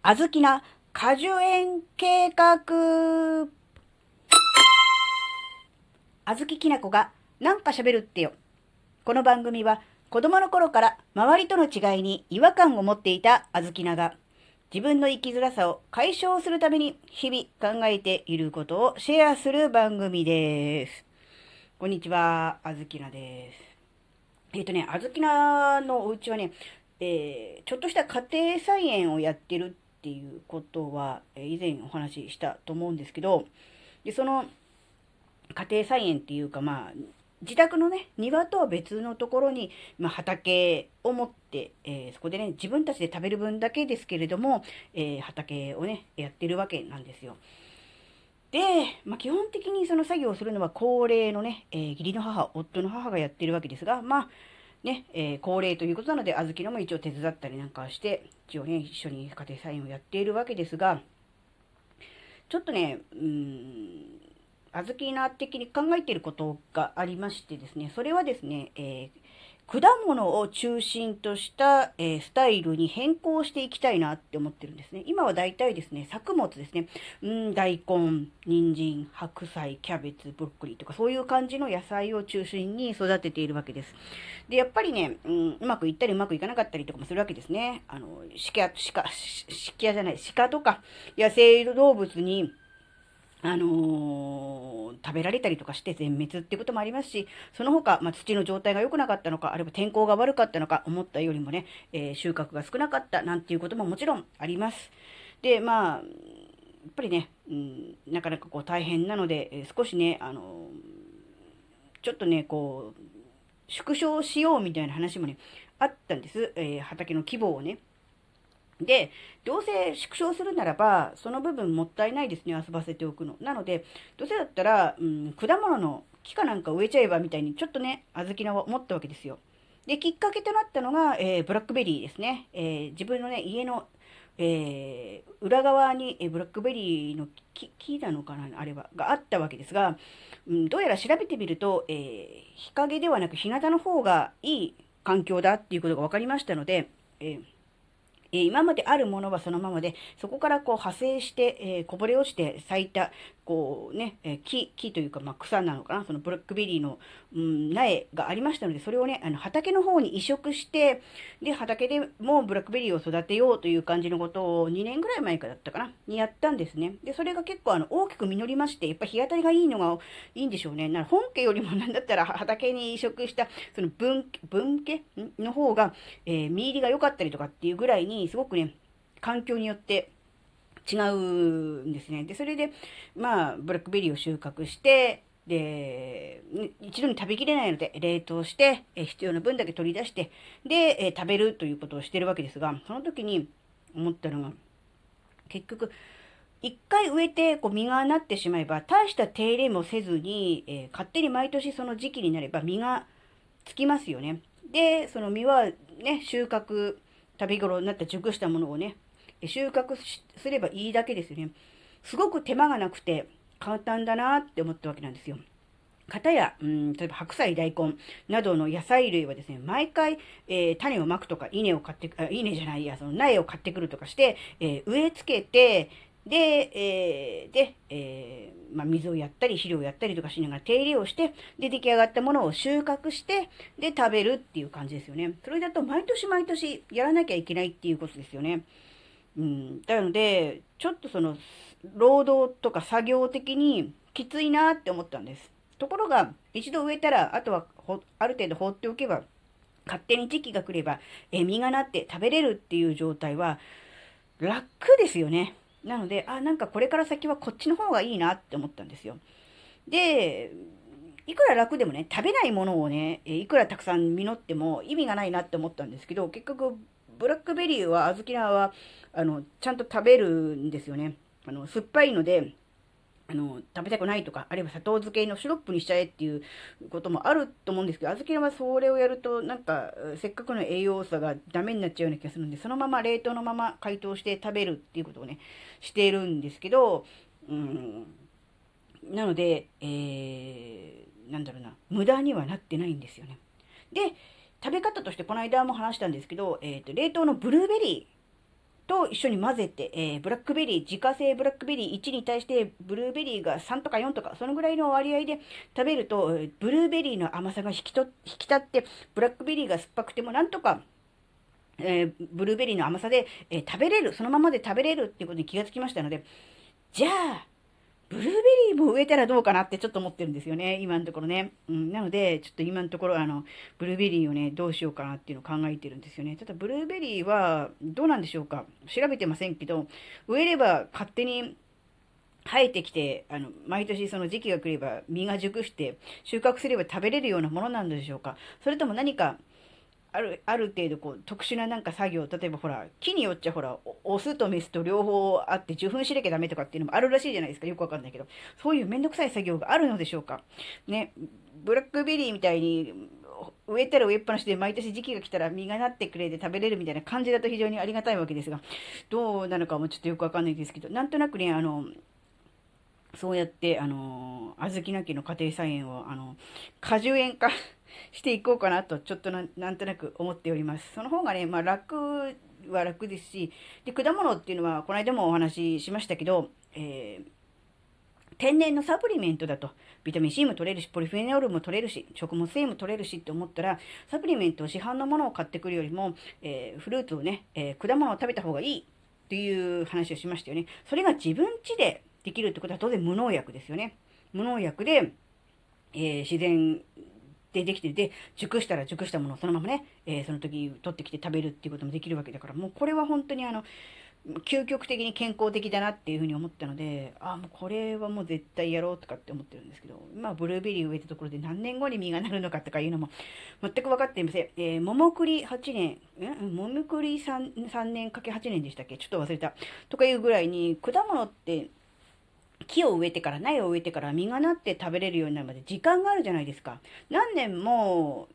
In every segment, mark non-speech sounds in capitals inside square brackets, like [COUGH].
あずきな果樹園計画。あずききなこがなんか喋るってよ。この番組は子供の頃から周りとの違いに違和感を持っていたあずきなが自分の生きづらさを解消するために日々考えていることをシェアする番組です。こんにちは、あずきなです。えっ、ー、とね、あずきなのお家はね、えー、ちょっとした家庭菜園をやってるっていうことは、以前お話ししたと思うんですけど、で、その家庭菜園っていうか、まあ、自宅のね、庭とは別のところに、まあ、畑を持って、えー、そこでね、自分たちで食べる分だけですけれども、えー、畑をね、やってるわけなんですよ。で、まあ、基本的にその作業をするのは高齢のね、えー、義理の母、夫の母がやってるわけですが、まあ、ね、えー、恒例ということなので、小豆のも一応手伝ったりなんかして、一応ね、一緒に家庭菜園をやっているわけですが、ちょっとね、うん、小豆な的に考えていることがありましてですね、それはですね、えー果物を中心とした、えー、スタイルに変更していきたいなって思ってるんですね。今は大体ですね、作物ですね。うん、大根、人参、白菜、キャベツ、ブロッコリーとかそういう感じの野菜を中心に育てているわけです。で、やっぱりね、うん、うまくいったりうまくいかなかったりとかもするわけですね。あの、鹿、鹿、鹿じゃない、鹿とか野生動物にあのー、食べられたりとかして全滅っていうこともありますし、その他、まあ、土の状態が良くなかったのか、あるいは天候が悪かったのか、思ったよりもね、えー、収穫が少なかったなんていうことももちろんあります。で、まあ、やっぱりね、うん、なかなかこう大変なので、えー、少しね、あのちょっとね、こう、縮小しようみたいな話もね、あったんです。え畑の規模をね。で、どうせ縮小するならば、その部分もったいないですね、遊ばせておくの。なので、どうせだったら、うん、果物の木かなんか植えちゃえばみたいに、ちょっとね、小豆菜を思ったわけですよ。で、きっかけとなったのが、えー、ブラックベリーですね。えー、自分のね、家の、えー、裏側に、えブラックベリーの木、木なのかなあれは、があったわけですが、うん、どうやら調べてみると、え日陰ではなく日向の方がいい環境だっていうことが分かりましたので、えー今まであるものはそのままで、そこからこう派生して、え、こぼれ落ちて咲いた、こうね、え木、木というか、まあ、草なのかな、そのブラックベリーの、うん、苗がありましたので、それをね、あの、畑の方に移植して、で、畑でもブラックベリーを育てようという感じのことを2年ぐらい前からだったかな、にやったんですね。で、それが結構あの、大きく実りまして、やっぱ日当たりがいいのがいいんでしょうね。な本家よりもなんだったら畑に移植した、その分、分家？の方が、えー、実入りが良かったりとかっていうぐらいに、すごくね、環境によって、違うんですね。で、それで、まあ、ブラックベリーを収穫して、で、一度に食べきれないので、冷凍して、え必要な分だけ取り出して、で、え食べるということをしてるわけですが、その時に思ったのが、結局、一回植えてこう実がなってしまえば、大した手入れもせずに、えー、勝手に毎年その時期になれば実がつきますよね。で、その実はね、収穫、食べ頃になった熟したものをね、収穫すればいいだけですよね。すごく手間がなくて簡単だなって思ったわけなんですよ。片や、うん、例えば白菜、大根などの野菜類はですね、毎回、えー、種をまくとか、稲を買って、あ稲じゃないや、その苗を買ってくるとかして、えー、植え付けて、で、えー、で、えー、まあ、水をやったり、肥料をやったりとかしながら手入れをして、で、出来上がったものを収穫して、で、食べるっていう感じですよね。それだと毎年毎年やらなきゃいけないっていうことですよね。うん、なので、ちょっとその、労働とか作業的にきついなって思ったんです。ところが、一度植えたら、あとはある程度放っておけば、勝手に時期が来れば、え実がなって食べれるっていう状態は、楽ですよね。なので、あ、なんかこれから先はこっちの方がいいなって思ったんですよ。で、いくら楽でもね、食べないものをね、いくらたくさん実っても意味がないなって思ったんですけど、結局、ブラックベリーは、小豆菜は、あの、ちゃんと食べるんですよね。あの、酸っぱいので、あの、食べたくないとか、あるいは砂糖漬けのシロップにしちゃえっていうこともあると思うんですけど、小豆菜はそれをやると、なんか、せっかくの栄養素がダメになっちゃうような気がするんで、そのまま冷凍のまま解凍して食べるっていうことをね、しているんですけど、うん、なので、えー、なんだろうな、無駄にはなってないんですよね。で、食べ方としてこの間も話したんですけど、えっ、ー、と、冷凍のブルーベリー、と一緒に混ぜて、えー、ブラックベリー、自家製ブラックベリー1に対してブルーベリーが3とか4とか、そのぐらいの割合で食べると、ブルーベリーの甘さが引きと引き立って、ブラックベリーが酸っぱくてもなんとか、えー、ブルーベリーの甘さで、え、食べれる、そのままで食べれるっていうことに気がつきましたので、じゃあ、ブルーベリーも植えたらどうかなってちょっと思ってるんですよね、今のところね。うん、なので、ちょっと今のところ、あの、ブルーベリーをね、どうしようかなっていうのを考えてるんですよね。ただ、ブルーベリーは、どうなんでしょうか調べてませんけど、植えれば勝手に生えてきて、あの、毎年その時期が来れば実が熟して収穫すれば食べれるようなものなんでしょうかそれとも何かある、ある程度こう特殊ななんか作業、例えばほら、木によっちゃほら、オスとメスと両方あって受粉しなきゃダメとかっていうのもあるらしいじゃないですか。よくわかんないけど。そういうめんどくさい作業があるのでしょうか。ね、ブラックベリーみたいに植えたら植えっぱなしで毎年時期が来たら実がなってくれて食べれるみたいな感じだと非常にありがたいわけですが、どうなのかもちょっとよくわかんないですけど、なんとなくね、あの、そうやって、あの、小豆なきの家庭菜園を、あの、果樹園化していこうかなと、ちょっとなんとなく思っております。その方がね、まあ楽は楽ですし、で、果物っていうのは、この間もお話ししましたけど、えー天然のサプリメントだと、ビタミン C も取れるし、ポリフェノールも取れるし、食物繊維も取れるしって思ったら、サプリメントを市販のものを買ってくるよりも、えー、フルーツをね、えー、果物を食べた方がいいっていう話をしましたよね。それが自分家でできるってことは当然無農薬ですよね。無農薬で、えー、自然でできてで、熟したら熟したものをそのままね、えー、その時取ってきて食べるっていうこともできるわけだから、もうこれは本当にあの、究極的に健康的だなっていうふうに思ったので、ああ、もうこれはもう絶対やろうとかって思ってるんですけど、今ブルーベリー植えたところで何年後に実がなるのかとかいうのも全く分かっていません。えー、桃栗8年、え桃栗 3, 3年かけ8年でしたっけ？ちょっと忘れた。とかいうぐらいに、果物って木を植えてから苗を植えてから実がなって食べれるようになるまで時間があるじゃないですか。何年も、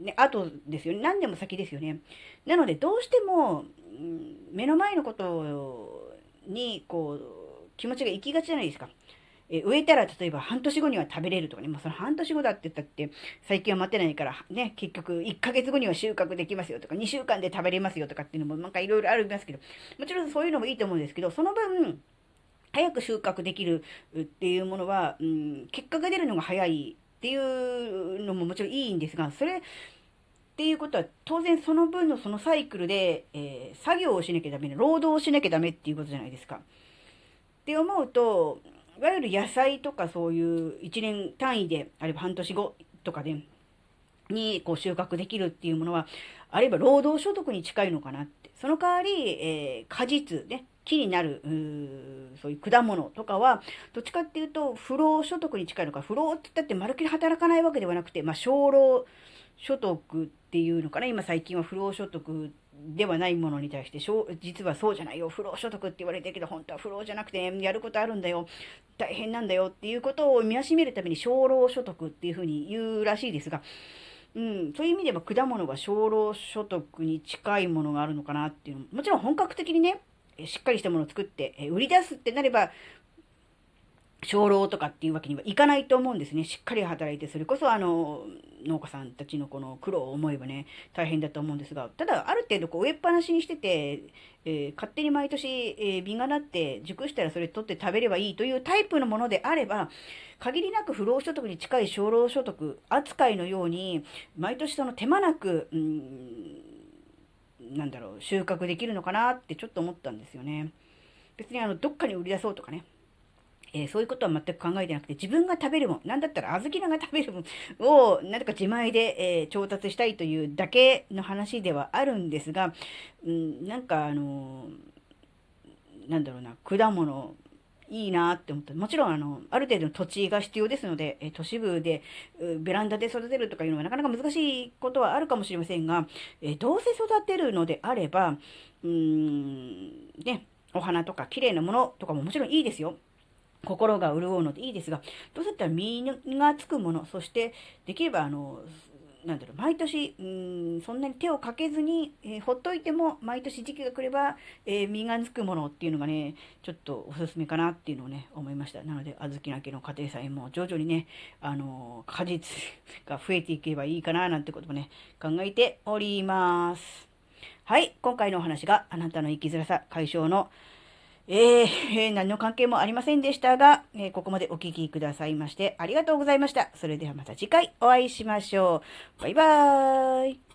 ね、後ですよね。何年も先ですよね。なので、どうしても、目の前のことに、こう、気持ちが行きがちじゃないですか。え植えたら例えば半年後には食べれるとかね、まあ、その半年後だって言ったって最近は待てないからね、結局1ヶ月後には収穫できますよとか、2週間で食べれますよとかっていうのもなんかいろいろありますけど、もちろんそういうのもいいと思うんですけど、その分、早く収穫できるっていうものは、うん、結果が出るのが早いっていうのももちろんいいんですが、それっていうことは当然その分のそのサイクルで、えー、作業をしなきゃダメ、労働をしなきゃダメっていうことじゃないですか。って思うと、いわゆる野菜とかそういう1年単位で、あるいは半年後とかで、にこう収穫できるっていうものは、あるいは労働所得に近いのかなって。その代わり、えー、果実ね、木になる、うそういう果物とかは、どっちかっていうと、不労所得に近いのか、不労って言ったってまるっきり働かないわけではなくて、まあ、少労所得っていうのかな、今最近は不労所得ではないものに対して、実はそうじゃないよ、不労所得って言われてるけど、本当は不労じゃなくて、やることあるんだよ、大変なんだよっていうことを見しめるために、少労所得っていうふうに言うらしいですが、うん、そういう意味では果物は少労所得に近いものがあるのかなっていうのも、もちろん本格的にね、しっかりしたものを作って、売り出すってなれば、少労とかっていうわけにはいかないと思うんですね。しっかり働いて、それこそあの、農家さんたちのこの苦労を思えばね、大変だと思うんですが、ただ、ある程度こう植えっぱなしにしてて、えー、勝手に毎年、えー、実がなって熟したらそれ取って食べればいいというタイプのものであれば、限りなく不労所得に近い少労所得扱いのように、毎年その手間なく、うんなんだろう、収穫できるのかなってちょっと思ったんですよね。別にあの、どっかに売り出そうとかね。えー、そういうことは全く考えてなくて、自分が食べるもん、なんだったら小豆菜が食べるもん [LAUGHS] を、なんとか自前で、えー、調達したいというだけの話ではあるんですが、うん、なんかあのー、なんだろうな、果物、いいなって思った。もちろん、あの、ある程度の土地が必要ですので、え都市部で、ベランダで育てるとかいうのはなかなか難しいことはあるかもしれませんが、えどうせ育てるのであれば、うーん、ね、お花とか綺麗なものとかももちろんいいですよ。心が潤うのでいいですが、どうせだったら身がつくもの、そしてできればあの、なんだろう、毎年、うん、そんなに手をかけずに、えー、ほっといても、毎年時期が来れば、えー、実がつくものっていうのがね、ちょっとおすすめかなっていうのをね、思いました。なので、小豆な家の家庭菜も徐々にね、あのー、果実が増えていけばいいかななんてこともね、考えております。はい、今回のお話があなたの生きづらさ解消の、えー、何の関係もありませんでしたが、えー、ここまでお聴きくださいましてありがとうございました。それではまた次回お会いしましょう。バイバーイ。